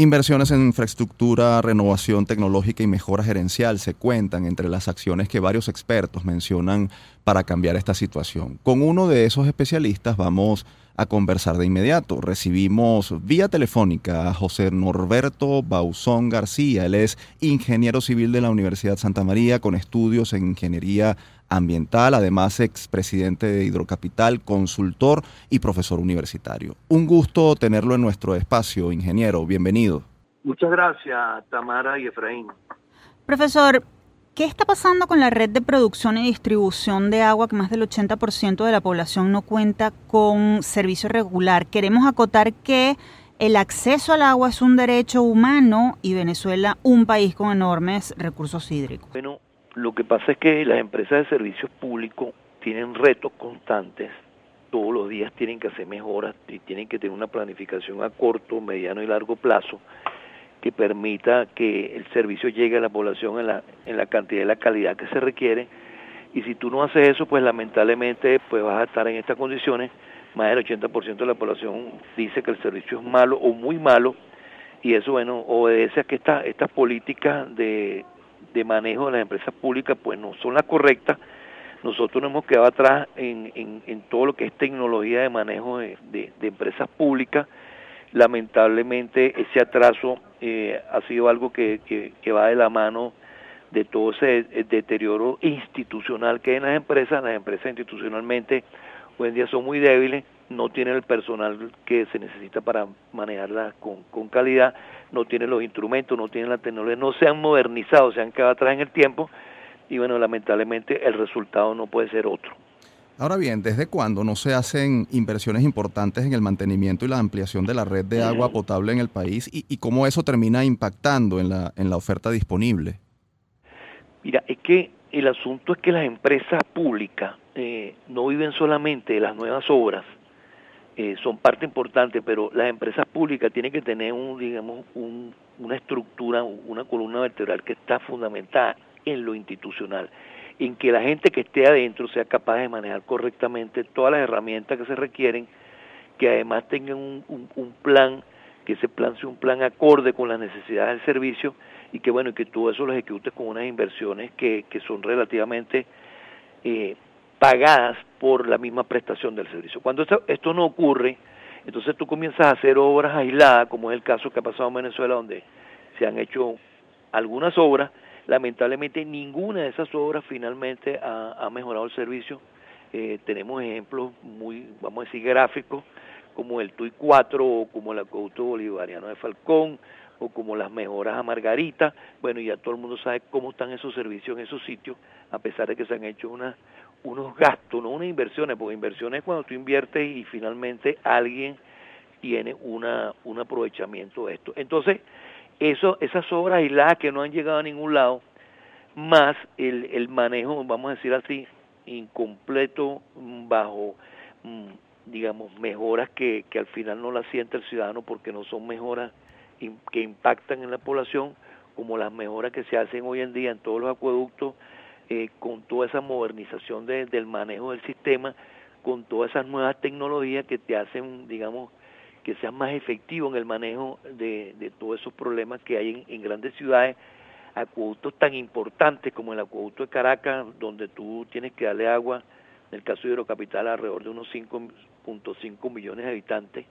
Inversiones en infraestructura, renovación tecnológica y mejora gerencial se cuentan entre las acciones que varios expertos mencionan para cambiar esta situación. Con uno de esos especialistas vamos a conversar de inmediato. Recibimos vía telefónica a José Norberto Bauzón García. Él es ingeniero civil de la Universidad Santa María con estudios en ingeniería ambiental, además expresidente de Hidrocapital, consultor y profesor universitario. Un gusto tenerlo en nuestro espacio, ingeniero. Bienvenido. Muchas gracias, Tamara y Efraín. Profesor, ¿qué está pasando con la red de producción y distribución de agua que más del 80% de la población no cuenta con servicio regular? Queremos acotar que el acceso al agua es un derecho humano y Venezuela un país con enormes recursos hídricos. Bueno, lo que pasa es que las empresas de servicios públicos tienen retos constantes, todos los días tienen que hacer mejoras y tienen que tener una planificación a corto, mediano y largo plazo que permita que el servicio llegue a la población en la, en la cantidad y la calidad que se requiere. Y si tú no haces eso, pues lamentablemente pues vas a estar en estas condiciones. Más del 80% de la población dice que el servicio es malo o muy malo y eso, bueno, obedece a que esta, estas políticas de de manejo de las empresas públicas pues no son las correctas. Nosotros nos hemos quedado atrás en, en, todo lo que es tecnología de manejo de, empresas públicas. Lamentablemente ese atraso eh, ha sido algo que, que, va de la mano de todo ese deterioro institucional que hay en las empresas. Las empresas institucionalmente hoy en día son muy débiles no tienen el personal que se necesita para manejarla con, con calidad, no tienen los instrumentos, no tienen la tecnología, no se han modernizado, se han quedado atrás en el tiempo y bueno, lamentablemente el resultado no puede ser otro. Ahora bien, ¿desde cuándo no se hacen inversiones importantes en el mantenimiento y la ampliación de la red de agua potable en el país y, y cómo eso termina impactando en la, en la oferta disponible? Mira, es que el asunto es que las empresas públicas eh, no viven solamente de las nuevas obras, eh, son parte importante, pero las empresas públicas tienen que tener un, digamos, una estructura, una columna vertebral que está fundamentada en lo institucional, en que la gente que esté adentro sea capaz de manejar correctamente todas las herramientas que se requieren, que además tengan un, plan, que ese plan sea un plan acorde con las necesidades del servicio y que bueno, que todo eso lo ejecutes con unas inversiones que, que son relativamente eh, pagadas por la misma prestación del servicio. Cuando esto, no ocurre, entonces tú comienzas a hacer obras aisladas, como es el caso que ha pasado en Venezuela, donde se han hecho algunas obras, lamentablemente ninguna de esas obras finalmente ha, mejorado el servicio. Eh, tenemos ejemplos muy, vamos a decir, gráficos, como el TUI 4 o como el acueducto bolivariano de Falcón o como las mejoras a Margarita. Bueno, ya todo el mundo sabe cómo están esos servicios en esos sitios, a pesar de que se han hecho una, unos gastos, no unas inversiones, porque inversiones es cuando tú inviertes y finalmente alguien tiene una, un aprovechamiento de esto. Entonces, eso, esas obras aisladas que no han llegado a ningún lado, más el, el manejo, vamos a decir así, incompleto bajo, mm, digamos, mejoras que, que al final no las siente el ciudadano porque no son mejoras que impactan en la población, como las mejoras que se hacen hoy en día en todos los acueductos, eh, con toda esa modernización del manejo del sistema, con todas esas nuevas tecnologías que te hacen, digamos, que seas más efectivo en el manejo de, todos esos problemas que hay en, grandes ciudades, acueductos tan importantes como el acueducto de Caracas, donde tú tienes que darle agua, en el caso de Hidrocapital, alrededor de unos 5.5 millones de habitantes.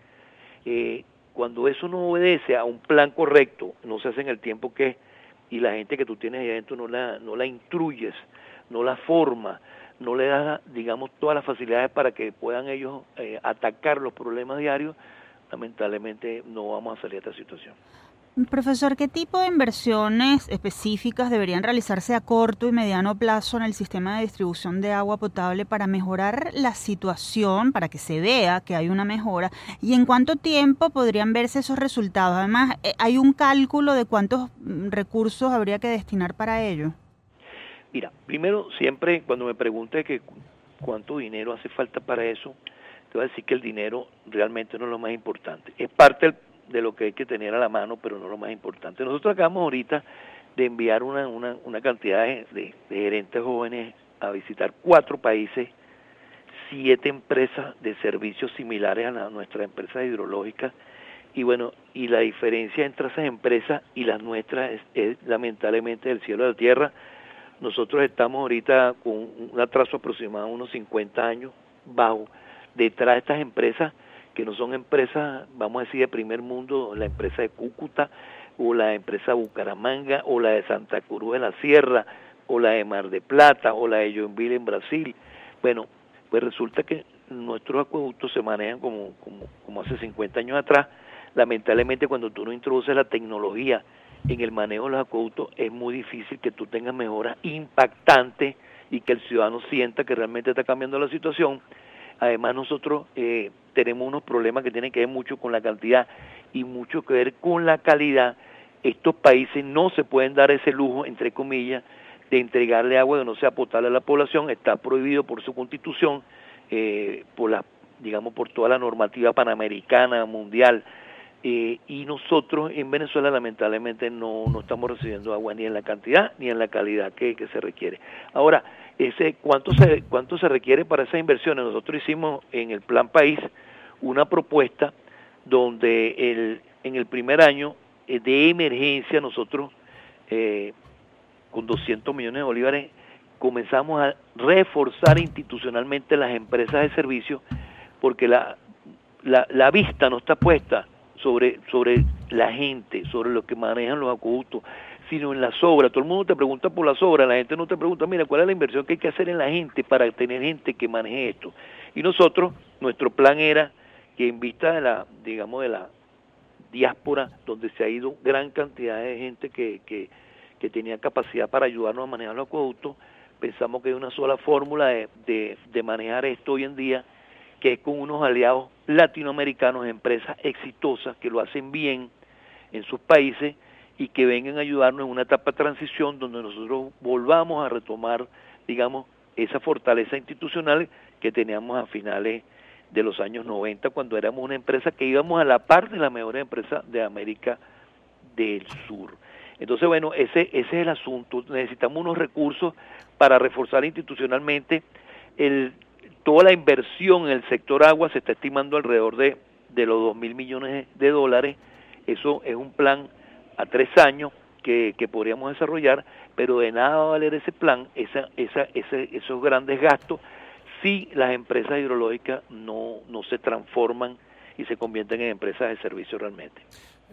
Eh, cuando eso no obedece a un plan correcto, no se hace en el tiempo que y la gente que tú tienes ahí adentro no la, no la instruyes, no la forma, no le das, digamos, todas las facilidades para que puedan ellos eh, atacar los problemas diarios, lamentablemente no vamos a salir de esta situación. Profesor, ¿qué tipo de inversiones específicas deberían realizarse a corto y mediano plazo en el sistema de distribución de agua potable para mejorar la situación, para que se vea que hay una mejora? ¿Y en cuánto tiempo podrían verse esos resultados? Además, eh, ¿hay un cálculo de cuántos mm, recursos habría que destinar para ello? Mira, primero, siempre cuando me pregunte que cuánto dinero hace falta para eso, te voy a decir que el dinero realmente no es lo más importante. Es parte de lo que hay que tener a la mano, pero no lo más importante. Nosotros acabamos ahorita de enviar una, una, una cantidad de, gerentes jóvenes a visitar cuatro países, siete empresas de servicios similares a nuestra nuestras empresas hidrológicas, y bueno, y la diferencia entre esas empresas y las nuestras es, es lamentablemente del cielo a la tierra. Nosotros estamos ahorita con un atraso aproximado de unos 50 años bajo detrás de estas empresas que no son empresas, vamos a decir, de primer mundo, la empresa de Cúcuta, o la empresa Bucaramanga, o la de Santa Cruz de la Sierra, o la de Mar de Plata, o la de Joinville en Brasil. Bueno, pues resulta que nuestros acueductos se manejan como, como, como hace 50 años atrás. Lamentablemente cuando tú no introduces la tecnología en el manejo de los acueductos es muy difícil que tú tengas mejoras impactantes y que el ciudadano sienta que realmente está cambiando la situación. Además nosotros eh, tenemos unos problemas que tienen que ver mucho con la cantidad y mucho que ver con la calidad. Estos países no se pueden dar ese lujo, entre comillas, de entregarle agua que no sea potable a la población, está prohibido por su constitución, eh, por la, digamos, por toda la normativa panamericana, mundial, eh, y nosotros en Venezuela lamentablemente no, no estamos recibiendo agua ni en la cantidad ni en la calidad que, que se requiere. Ahora, ese cuánto se cuánto se requiere para esas inversiones. Nosotros hicimos en el Plan País una propuesta donde el, en el primer año eh, de emergencia nosotros eh, con 200 millones de bolívares comenzamos a reforzar institucionalmente las empresas de servicio porque la, la, la vista no está puesta sobre, sobre la gente, sobre lo que manejan los acueductos, sino en las obras. Todo el mundo te pregunta por las obras, la gente no te pregunta, mira, ¿cuál es la inversión que hay que hacer en la gente para tener gente que maneje esto? Y nosotros nuestro plan era que en vista de la, digamos, de la diáspora, donde se ha ido gran cantidad de gente que, que, que tenía capacidad para ayudarnos a manejar los acueductos, pensamos que hay una sola fórmula de, de, manejar esto hoy en día, que es con unos aliados latinoamericanos, empresas exitosas que lo hacen bien en sus países y que vengan a ayudarnos en una etapa de transición donde nosotros volvamos a retomar, digamos, esa fortaleza institucional que teníamos a finales de los años 90 cuando éramos una empresa que íbamos a la par de la mejor empresa de América del Sur. Entonces, bueno, ese, ese es el asunto. Necesitamos unos recursos para reforzar institucionalmente el, toda la inversión en el sector agua se está estimando alrededor de, de los 2 mil millones de dólares. Eso es un plan a tres años que, que, podríamos desarrollar, pero de nada va a valer ese plan, esa, esa, esos grandes gastos, si las empresas hidrológicas no, no se transforman y se convierten en empresas de servicio realmente.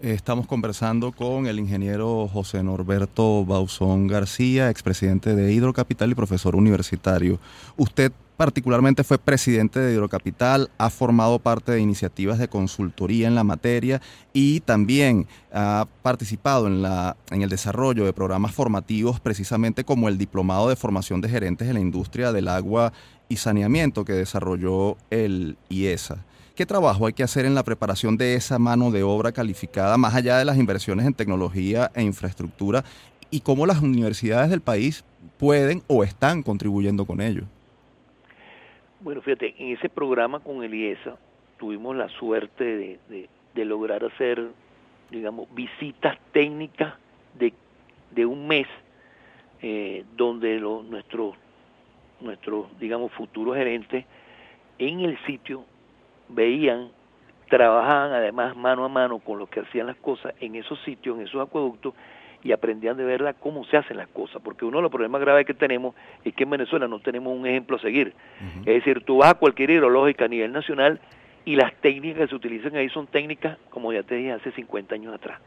Estamos conversando con el ingeniero José Norberto Bauzón García, expresidente de Hidrocapital y profesor universitario. Usted particularmente fue presidente de Hidrocapital, ha formado parte de iniciativas de consultoría en la materia y también ha participado en, la, en el desarrollo de programas formativos precisamente como el Diplomado de Formación de Gerentes de la Industria del Agua y Saneamiento que desarrolló el IESA. ¿Qué trabajo hay que hacer en la preparación de esa mano de obra calificada, más allá de las inversiones en tecnología e infraestructura, y cómo las universidades del país pueden o están contribuyendo con ello? Bueno, fíjate, en ese programa con el IESA tuvimos la suerte de, lograr hacer, digamos, visitas técnicas de, un mes, eh, donde nuestros, nuestros, digamos, futuros gerentes en el sitio veían, trabajaban además mano a mano con los que hacían las cosas en esos sitios, en esos acueductos, y aprendían de verla cómo se hacen las cosas, porque uno de los problemas graves que tenemos es que en Venezuela no tenemos un ejemplo a seguir. Es decir, tú vas a cualquier hidrológica a nivel nacional y las técnicas que se utilizan ahí son técnicas, como ya te dije, hace 50 años atrás.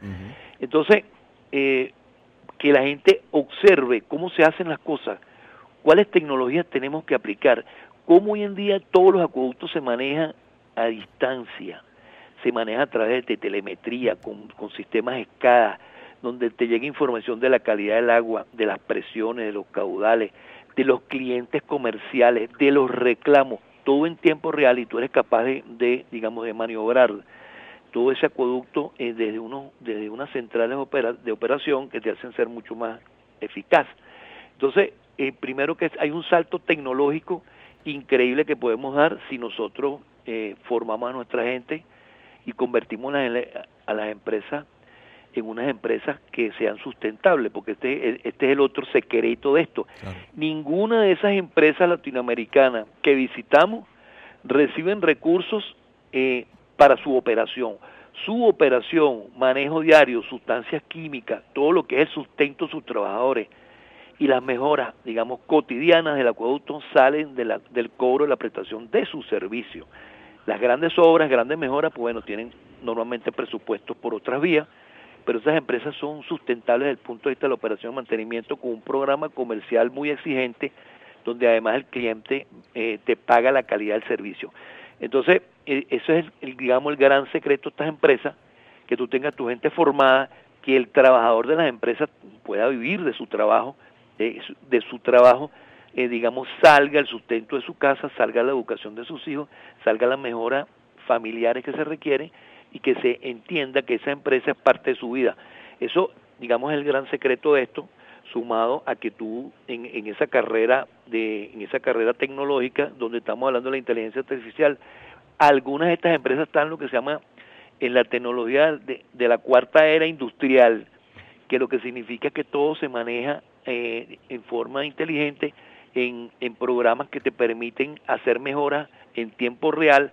Entonces, eh, que la gente observe cómo se hacen las cosas, cuáles tecnologías tenemos que aplicar, cómo hoy en día todos los acueductos se manejan a distancia, se maneja a través de telemetría, con, con sistemas SCADA, donde te llega información de la calidad del agua, de las presiones, de los caudales, de los clientes comerciales, de los reclamos, todo en tiempo real y tú eres capaz de, digamos, de maniobrar todo ese acueducto eh, desde, desde unas centrales de operación que te hacen ser mucho más eficaz. Entonces, eh, primero que hay un salto tecnológico increíble que podemos dar si nosotros eh, formamos a nuestra gente y convertimos a las empresas en unas empresas que sean sustentables, porque este, este es el otro secreto de esto. Ninguna de esas empresas latinoamericanas que visitamos reciben recursos eh, para su operación. Su operación, manejo diario, sustancias químicas, todo lo que es el sustento de sus trabajadores, y las mejoras, digamos, cotidianas del acueducto salen de la, del cobro de la prestación de su servicio. Las grandes obras, grandes mejoras, pues bueno, tienen normalmente presupuestos por otras vías, pero esas empresas son sustentables desde el punto de vista de la operación de mantenimiento con un programa comercial muy exigente, donde además el cliente eh, te paga la calidad del servicio. Entonces, eh, eso es, el, digamos, el gran secreto de estas empresas, que tú tengas tu gente formada, que el trabajador de las empresas pueda vivir de su trabajo, de su trabajo, eh, digamos, salga el sustento de su casa, salga la educación de sus hijos, salga la mejora familiares que se requiere y que se entienda que esa empresa es parte de su vida. Eso, digamos, es el gran secreto de esto, sumado a que tú en, en esa carrera de en esa carrera tecnológica donde estamos hablando de la inteligencia artificial, algunas de estas empresas están en lo que se llama en la tecnología de, de la cuarta era industrial, que lo que significa que todo se maneja eh, en forma inteligente en, en programas que te permiten hacer mejoras en tiempo real,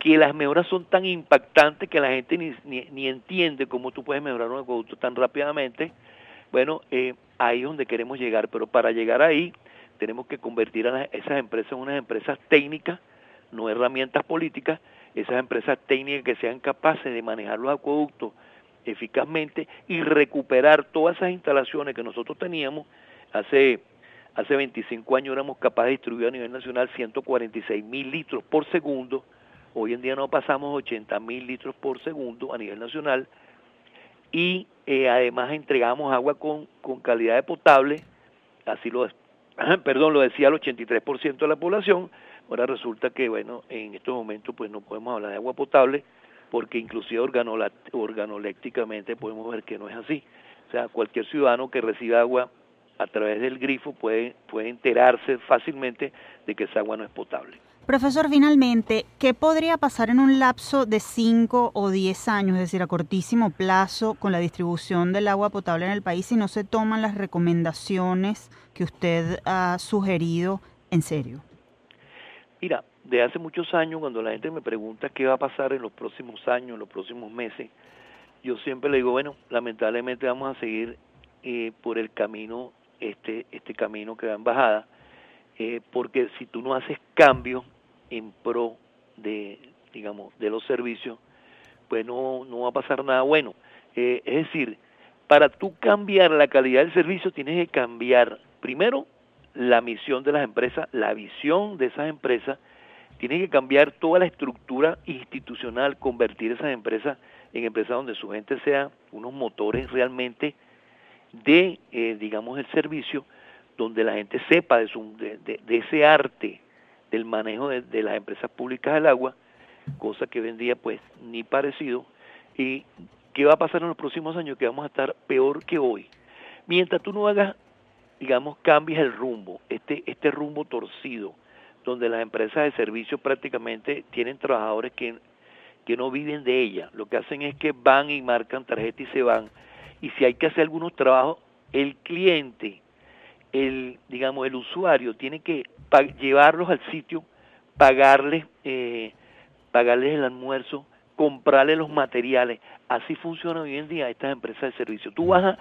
que las mejoras son tan impactantes que la gente ni, ni, entiende cómo tú puedes mejorar un producto tan rápidamente. Bueno, eh, ahí es donde queremos llegar, pero para llegar ahí tenemos que convertir a esas empresas en unas empresas técnicas, no herramientas políticas, esas empresas técnicas que sean capaces de manejar los acueductos eficazmente y recuperar todas esas instalaciones que nosotros teníamos hace hace 25 años éramos capaces de distribuir a nivel nacional 146 mil litros por segundo Hoy en día no pasamos 80 mil litros por segundo a nivel nacional y eh, además entregamos agua con, con calidad de potable, así lo, [clears throat] perdón, lo decía el 83% de la población, ahora resulta que, bueno, en estos momentos pues no podemos hablar de agua potable porque inclusive organolécticamente podemos ver que no es así. O sea, cualquier ciudadano que reciba agua a través del grifo puede, puede enterarse fácilmente de que esa agua no es potable. Profesor, finalmente, ¿qué podría pasar en un lapso de 5 o 10 años, es decir, a cortísimo plazo, con la distribución del agua potable en el país si no se toman las recomendaciones que usted ha sugerido en serio? Mira, de hace muchos años, cuando la gente me pregunta qué va a pasar en los próximos años, en los próximos meses, yo siempre le digo, bueno, lamentablemente vamos a seguir eh, por el camino, este, este camino que va en bajada, eh, porque si tú no haces cambios en pro de, digamos, de los servicios, pues no, no va a pasar nada bueno. Eh, es decir, para tú cambiar la calidad del servicio tienes que cambiar primero la misión de las empresas, la visión de esas empresas, tiene que cambiar toda la estructura institucional, convertir esas empresas en empresas donde su gente sea unos motores realmente de, eh, digamos, el servicio, donde la gente sepa de, su, de, ese arte del manejo de, las empresas públicas del agua, cosa que vendría pues ni parecido. ¿Y qué va a pasar en los próximos años? Que vamos a estar peor que hoy. Mientras tú no hagas digamos, cambies el rumbo, este, este rumbo torcido, donde las empresas de servicios prácticamente tienen trabajadores que, que no viven de ella. Lo que hacen es que van y marcan tarjeta y se van. Y si hay que hacer algunos trabajos, el cliente, el, digamos, el usuario tiene que llevarlos al sitio, pagarles, eh, pagarles el almuerzo, comprarles los materiales. Así funciona hoy en día estas empresas de servicios. Tú vas a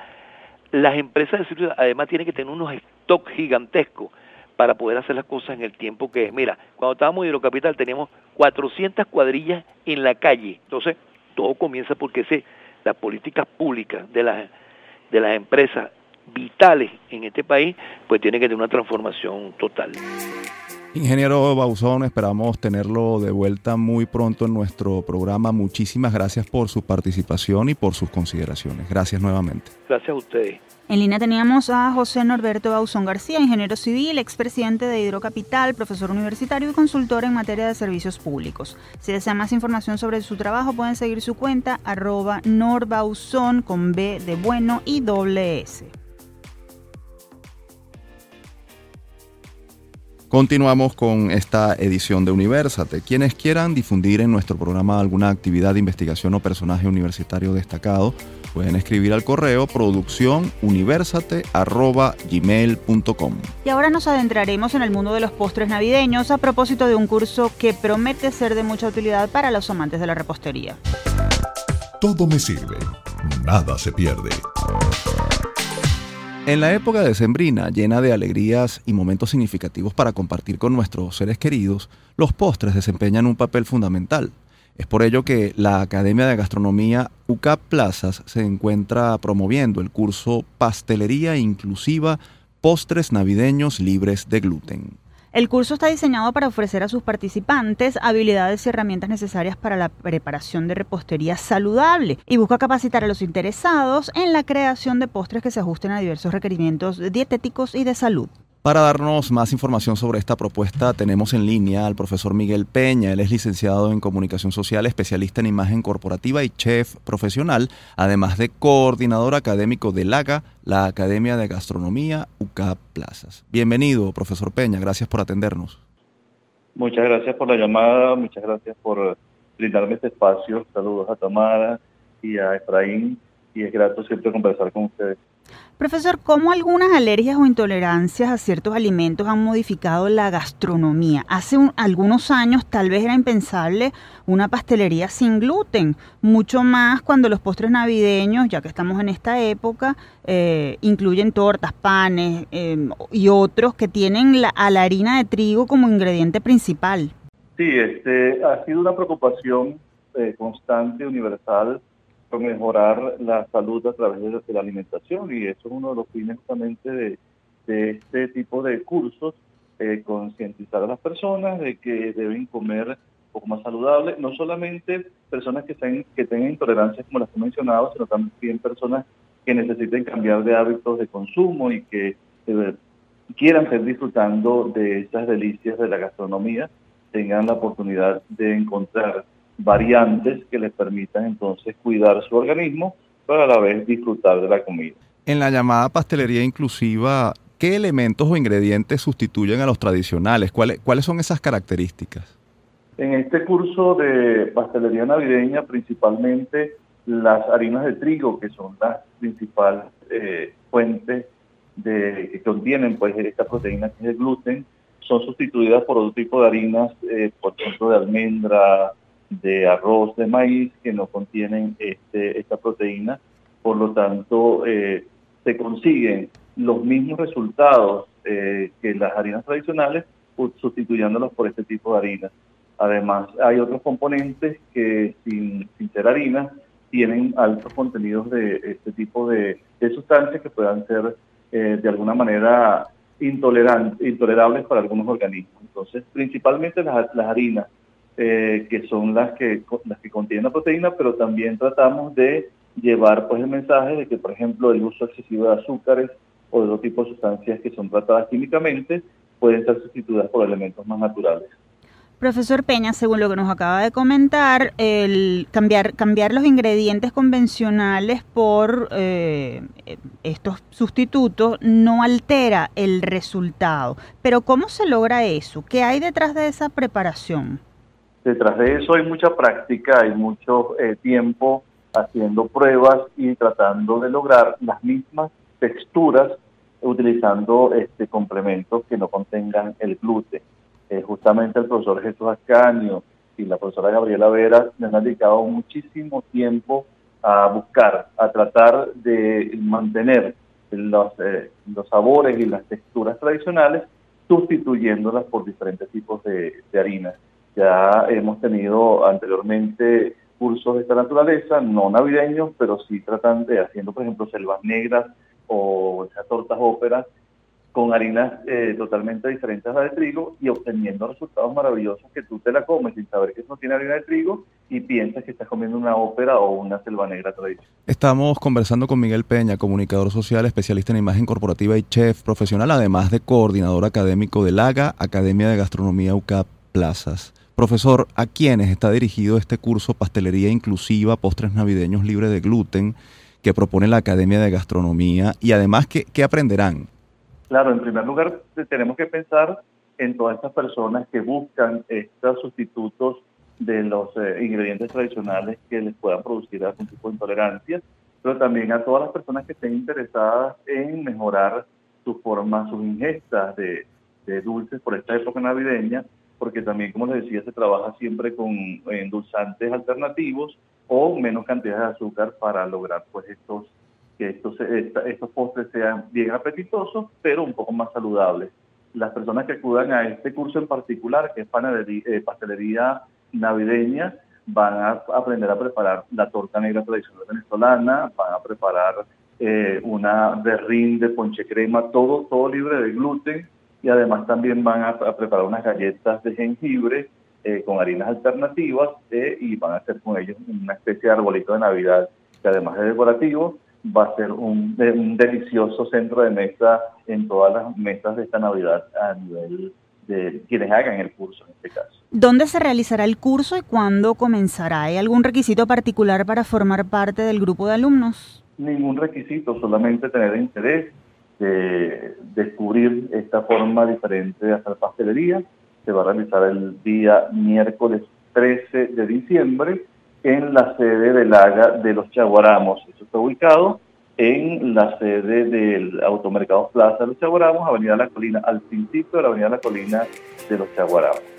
las empresas de servicios además tienen que tener unos stock gigantescos para poder hacer las cosas en el tiempo que es. Mira, cuando estábamos en Hidrocapital teníamos 400 cuadrillas en la calle. Entonces, todo comienza porque se, las políticas públicas de las, de las empresas vitales en este país, pues tienen que tener una transformación total. Ingeniero Bauzón, esperamos tenerlo de vuelta muy pronto en nuestro programa. Muchísimas gracias por su participación y por sus consideraciones. Gracias nuevamente. Gracias a ustedes. En línea teníamos a José Norberto Bauzón García, ingeniero civil, expresidente de Hidrocapital, profesor universitario y consultor en materia de servicios públicos. Si desean más información sobre su trabajo, pueden seguir su cuenta arroba norbauzón con B de bueno y doble S. Continuamos con esta edición de Universate. Quienes quieran difundir en nuestro programa alguna actividad de investigación o personaje universitario destacado, pueden escribir al correo producciónuniversate.gmail.com. Y ahora nos adentraremos en el mundo de los postres navideños a propósito de un curso que promete ser de mucha utilidad para los amantes de la repostería. Todo me sirve, nada se pierde. En la época de Sembrina, llena de alegrías y momentos significativos para compartir con nuestros seres queridos, los postres desempeñan un papel fundamental. Es por ello que la Academia de Gastronomía UCAP Plazas se encuentra promoviendo el curso Pastelería Inclusiva Postres Navideños Libres de Gluten. El curso está diseñado para ofrecer a sus participantes habilidades y herramientas necesarias para la preparación de repostería saludable y busca capacitar a los interesados en la creación de postres que se ajusten a diversos requerimientos dietéticos y de salud. Para darnos más información sobre esta propuesta tenemos en línea al profesor Miguel Peña. Él es licenciado en Comunicación Social, especialista en imagen corporativa y chef profesional, además de coordinador académico del AGA, la Academia de Gastronomía UCAP Plazas. Bienvenido, profesor Peña. Gracias por atendernos. Muchas gracias por la llamada, muchas gracias por brindarme este espacio. Saludos a Tamara y a Efraín y es grato siempre conversar con ustedes. Profesor, ¿cómo algunas alergias o intolerancias a ciertos alimentos han modificado la gastronomía? Hace algunos años tal vez era impensable una pastelería sin gluten, mucho más cuando los postres navideños, ya que estamos en esta época, eh, incluyen tortas, panes em, y otros que tienen la, a la harina de trigo como ingrediente principal. Sí, este, ha sido una preocupación eh, constante, universal, mejorar la salud a través de la alimentación y eso es uno de los fines justamente de, este tipo de cursos, eh, concientizar a las personas de que deben comer poco más saludable, no solamente personas que, estén, que tengan intolerancias como las que he mencionado, sino también personas que necesiten cambiar de hábitos de consumo y que eh, quieran seguir disfrutando de estas delicias de la gastronomía, tengan la oportunidad de encontrar variantes que les permitan entonces cuidar su organismo, pero a la vez disfrutar de la comida. En la llamada pastelería inclusiva, ¿qué elementos o ingredientes sustituyen a los tradicionales? ¿Cuáles, cuáles son esas características? En este curso de pastelería navideña, principalmente las harinas de trigo, que son las principales eh, fuentes de, que contienen pues esta proteína que es el gluten, son sustituidas por otro tipo de harinas, eh, por ejemplo de almendra, de arroz, de maíz, que no contienen este, esta proteína. Por lo tanto, eh, se consiguen los mismos resultados eh, que las harinas tradicionales sustituyéndolos por este tipo de harinas. Además, hay otros componentes que sin, sin ser harinas tienen altos contenidos de este tipo de, sustancias que puedan ser eh, de alguna manera intolerables para algunos organismos. Entonces, principalmente las, las harinas, eh, que son las que, las que contienen la proteína, pero también tratamos de llevar pues el mensaje de que, por ejemplo, el uso excesivo de azúcares o de otro tipo de sustancias que son tratadas químicamente pueden ser sustituidas por elementos más naturales. Profesor Peña, según lo que nos acaba de comentar, el cambiar, cambiar los ingredientes convencionales por eh, estos sustitutos no altera el resultado. Pero ¿cómo se logra eso? ¿Qué hay detrás de esa preparación? Detrás de eso hay mucha práctica, hay mucho eh, tiempo haciendo pruebas y tratando de lograr las mismas texturas utilizando este complementos que no contengan el gluten. Eh, justamente el profesor Jesús Ascanio y la profesora Gabriela Vera le han dedicado muchísimo tiempo a buscar, a tratar de mantener los, eh, los sabores y las texturas tradicionales, sustituyéndolas por diferentes tipos de, de harinas. Ya hemos tenido anteriormente cursos de esta naturaleza, no navideños, pero sí tratan de haciendo, por ejemplo, selvas negras o esas tortas óperas con harinas eh, totalmente diferentes a la de trigo y obteniendo resultados maravillosos que tú te la comes sin saber que eso no tiene harina de trigo y piensas que estás comiendo una ópera o una selva negra tradicional. Estamos conversando con Miguel Peña, comunicador social, especialista en imagen corporativa y chef profesional, además de coordinador académico del AGA, Academia de Gastronomía UCAP Plazas. Profesor, ¿a quiénes está dirigido este curso Pastelería Inclusiva, Postres Navideños Libre de Gluten, que propone la Academia de Gastronomía? Y además, ¿qué, qué aprenderán? Claro, en primer lugar, tenemos que pensar en todas estas personas que buscan estos sustitutos de los eh, ingredientes tradicionales que les puedan producir algún tipo de intolerancia, pero también a todas las personas que estén interesadas en mejorar su forma, sus ingestas de, de dulces por esta época navideña porque también, como les decía, se trabaja siempre con endulzantes alternativos o menos cantidad de azúcar para lograr pues estos que estos, estos postres sean bien apetitosos, pero un poco más saludables. Las personas que acudan a este curso en particular, que es eh, pastelería navideña, van a aprender a preparar la torta negra tradicional venezolana, van a preparar eh, una berrín de ponche crema, todo, todo libre de gluten, y además también van a, preparar unas galletas de jengibre eh, con harinas alternativas eh, y van a hacer con ellos una especie de arbolito de Navidad que además de decorativo va a ser un, un delicioso centro de mesa en todas las mesas de esta Navidad a nivel de quienes hagan el curso en este caso. ¿Dónde se realizará el curso y cuándo comenzará? ¿Hay algún requisito particular para formar parte del grupo de alumnos? Ningún requisito, solamente tener interés, de descubrir esta forma diferente de hacer pastelería. Se va a realizar el día miércoles 13 de diciembre en la sede del AGA de los Chaguaramos. Eso está ubicado en la sede del Automercado Plaza de los Chaguaramos, Avenida La Colina, al principio de la Avenida La Colina de los Chaguaramos.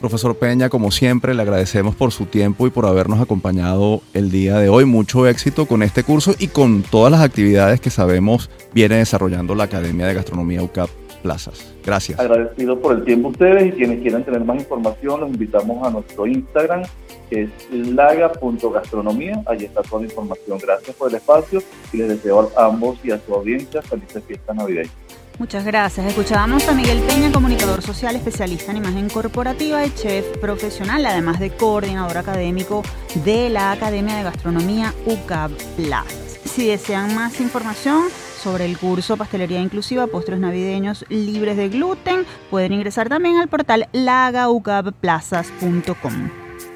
Profesor Peña, como siempre, le agradecemos por su tiempo y por habernos acompañado el día de hoy. Mucho éxito con este curso y con todas las actividades que sabemos viene desarrollando la Academia de Gastronomía UCAP Plazas. Gracias. Agradecido por el tiempo ustedes y quienes quieran tener más información, los invitamos a nuestro Instagram, que es laga.gastronomía. Allí está toda la información. Gracias por el espacio y les deseo a ambos y a su audiencia felices fiestas navideñas. Muchas gracias. Escuchábamos a Miguel Peña, comunicador social, especialista en imagen corporativa y chef profesional, además de coordinador académico de la Academia de Gastronomía UCAB Plazas. Si desean más información sobre el curso Pastelería Inclusiva, Postres Navideños Libres de Gluten, pueden ingresar también al portal lagaucabplazas.com.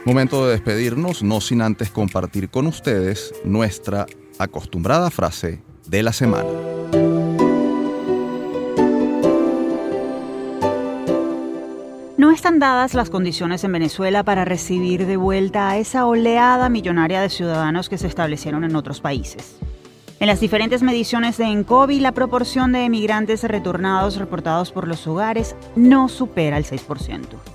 Momento de despedirnos, no sin antes compartir con ustedes nuestra acostumbrada frase de la semana. Están dadas las condiciones en Venezuela para recibir de vuelta a esa oleada millonaria de ciudadanos que se establecieron en otros países. En las diferentes mediciones de ENCOVI, la proporción de emigrantes retornados reportados por los hogares no supera el 6%.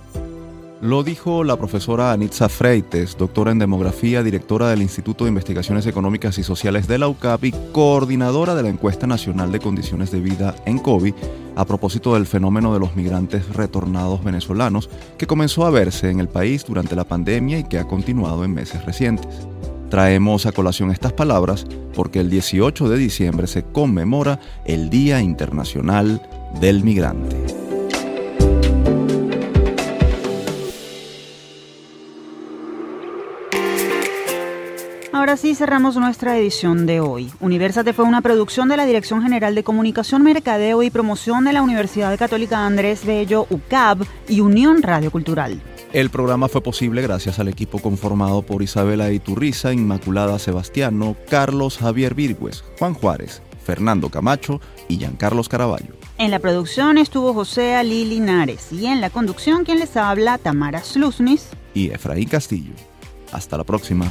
Lo dijo la profesora Anitza Freites, doctora en demografía, directora del Instituto de Investigaciones Económicas y Sociales de la UCAP y coordinadora de la Encuesta Nacional de Condiciones de Vida en COVID, a propósito del fenómeno de los migrantes retornados venezolanos que comenzó a verse en el país durante la pandemia y que ha continuado en meses recientes. Traemos a colación estas palabras porque el 18 de diciembre se conmemora el Día Internacional del Migrante. Ahora sí cerramos nuestra edición de hoy. Universate fue una producción de la Dirección General de Comunicación, Mercadeo y Promoción de la Universidad Católica Andrés Bello, UCAB y Unión Radio Cultural. El programa fue posible gracias al equipo conformado por Isabela Iturriza, Inmaculada Sebastiano, Carlos Javier Virgües, Juan Juárez, Fernando Camacho y Giancarlos Caraballo. En la producción estuvo José Ali Linares y en la conducción quien les habla Tamara Slusnis y Efraín Castillo. Hasta la próxima.